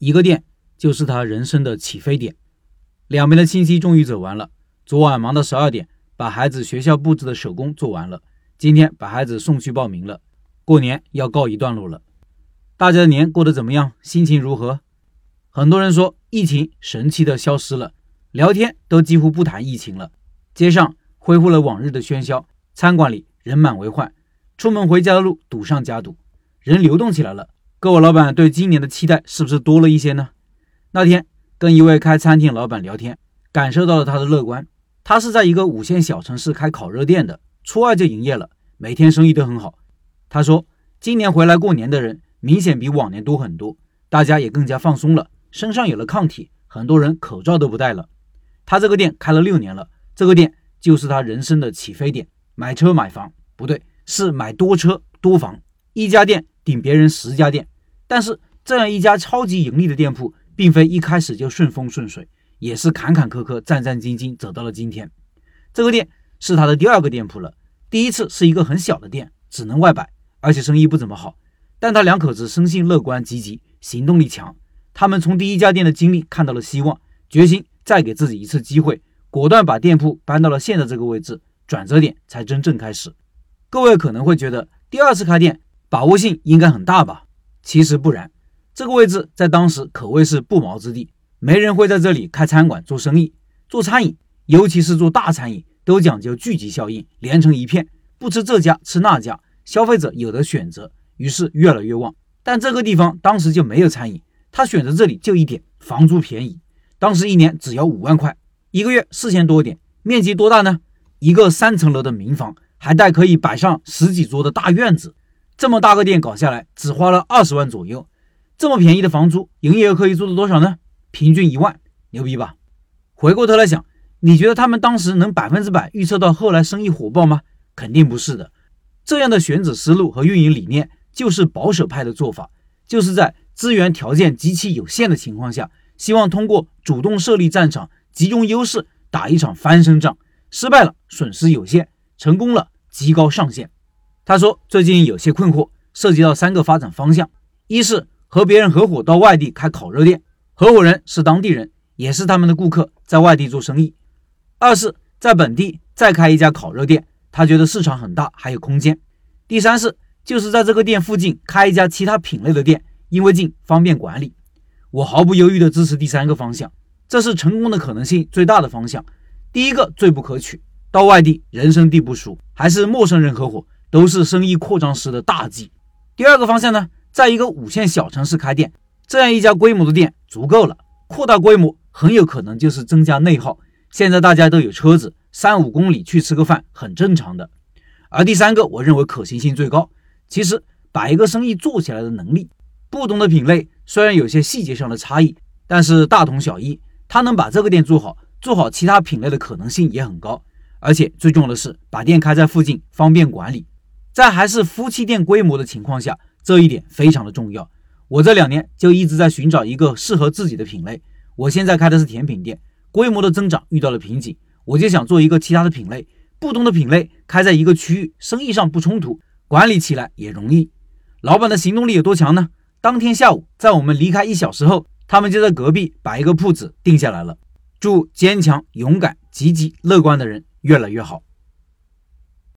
一个店就是他人生的起飞点。两边的星期终于走完了。昨晚忙到十二点，把孩子学校布置的手工做完了。今天把孩子送去报名了。过年要告一段落了。大家的年过得怎么样？心情如何？很多人说疫情神奇的消失了，聊天都几乎不谈疫情了。街上恢复了往日的喧嚣，餐馆里人满为患，出门回家的路堵上加堵，人流动起来了。各位老板对今年的期待是不是多了一些呢？那天跟一位开餐厅老板聊天，感受到了他的乐观。他是在一个五线小城市开烤肉店的，初二就营业了，每天生意都很好。他说，今年回来过年的人明显比往年多很多，大家也更加放松了，身上有了抗体，很多人口罩都不戴了。他这个店开了六年了，这个店就是他人生的起飞点。买车买房不对，是买多车多房，一家店顶别人十家店。但是这样一家超级盈利的店铺，并非一开始就顺风顺水。也是坎坎坷坷、战战兢兢走到了今天。这个店是他的第二个店铺了。第一次是一个很小的店，只能外摆，而且生意不怎么好。但他两口子生性乐观积极，行动力强。他们从第一家店的经历看到了希望，决心再给自己一次机会，果断把店铺搬到了现在这个位置。转折点才真正开始。各位可能会觉得第二次开店把握性应该很大吧？其实不然，这个位置在当时可谓是不毛之地。没人会在这里开餐馆做生意，做餐饮，尤其是做大餐饮，都讲究聚集效应，连成一片，不吃这家吃那家，消费者有的选择，于是越来越旺。但这个地方当时就没有餐饮，他选择这里就一点，房租便宜，当时一年只要五万块，一个月四千多点，面积多大呢？一个三层楼的民房，还带可以摆上十几桌的大院子，这么大个店搞下来，只花了二十万左右，这么便宜的房租，营业额可以做到多少呢？平均一万，牛逼吧？回过头来想，你觉得他们当时能百分之百预测到后来生意火爆吗？肯定不是的。这样的选址思路和运营理念，就是保守派的做法，就是在资源条件极其有限的情况下，希望通过主动设立战场，集中优势打一场翻身仗。失败了，损失有限；成功了，极高上限。他说，最近有些困惑，涉及到三个发展方向：一是和别人合伙到外地开烤肉店。合伙人是当地人，也是他们的顾客，在外地做生意。二是，在本地再开一家烤肉店，他觉得市场很大，还有空间。第三是，就是在这个店附近开一家其他品类的店，因为近方便管理。我毫不犹豫地支持第三个方向，这是成功的可能性最大的方向。第一个最不可取，到外地人生地不熟，还是陌生人合伙，都是生意扩张时的大忌。第二个方向呢，在一个五线小城市开店。这样一家规模的店足够了，扩大规模很有可能就是增加内耗。现在大家都有车子，三五公里去吃个饭很正常的。而第三个，我认为可行性最高。其实把一个生意做起来的能力，不同的品类虽然有些细节上的差异，但是大同小异。他能把这个店做好，做好其他品类的可能性也很高。而且最重要的是，把店开在附近，方便管理。在还是夫妻店规模的情况下，这一点非常的重要。我这两年就一直在寻找一个适合自己的品类。我现在开的是甜品店，规模的增长遇到了瓶颈，我就想做一个其他的品类。不同的品类开在一个区域，生意上不冲突，管理起来也容易。老板的行动力有多强呢？当天下午，在我们离开一小时后，他们就在隔壁把一个铺子定下来了。祝坚强、勇敢、积极、乐观的人越来越好。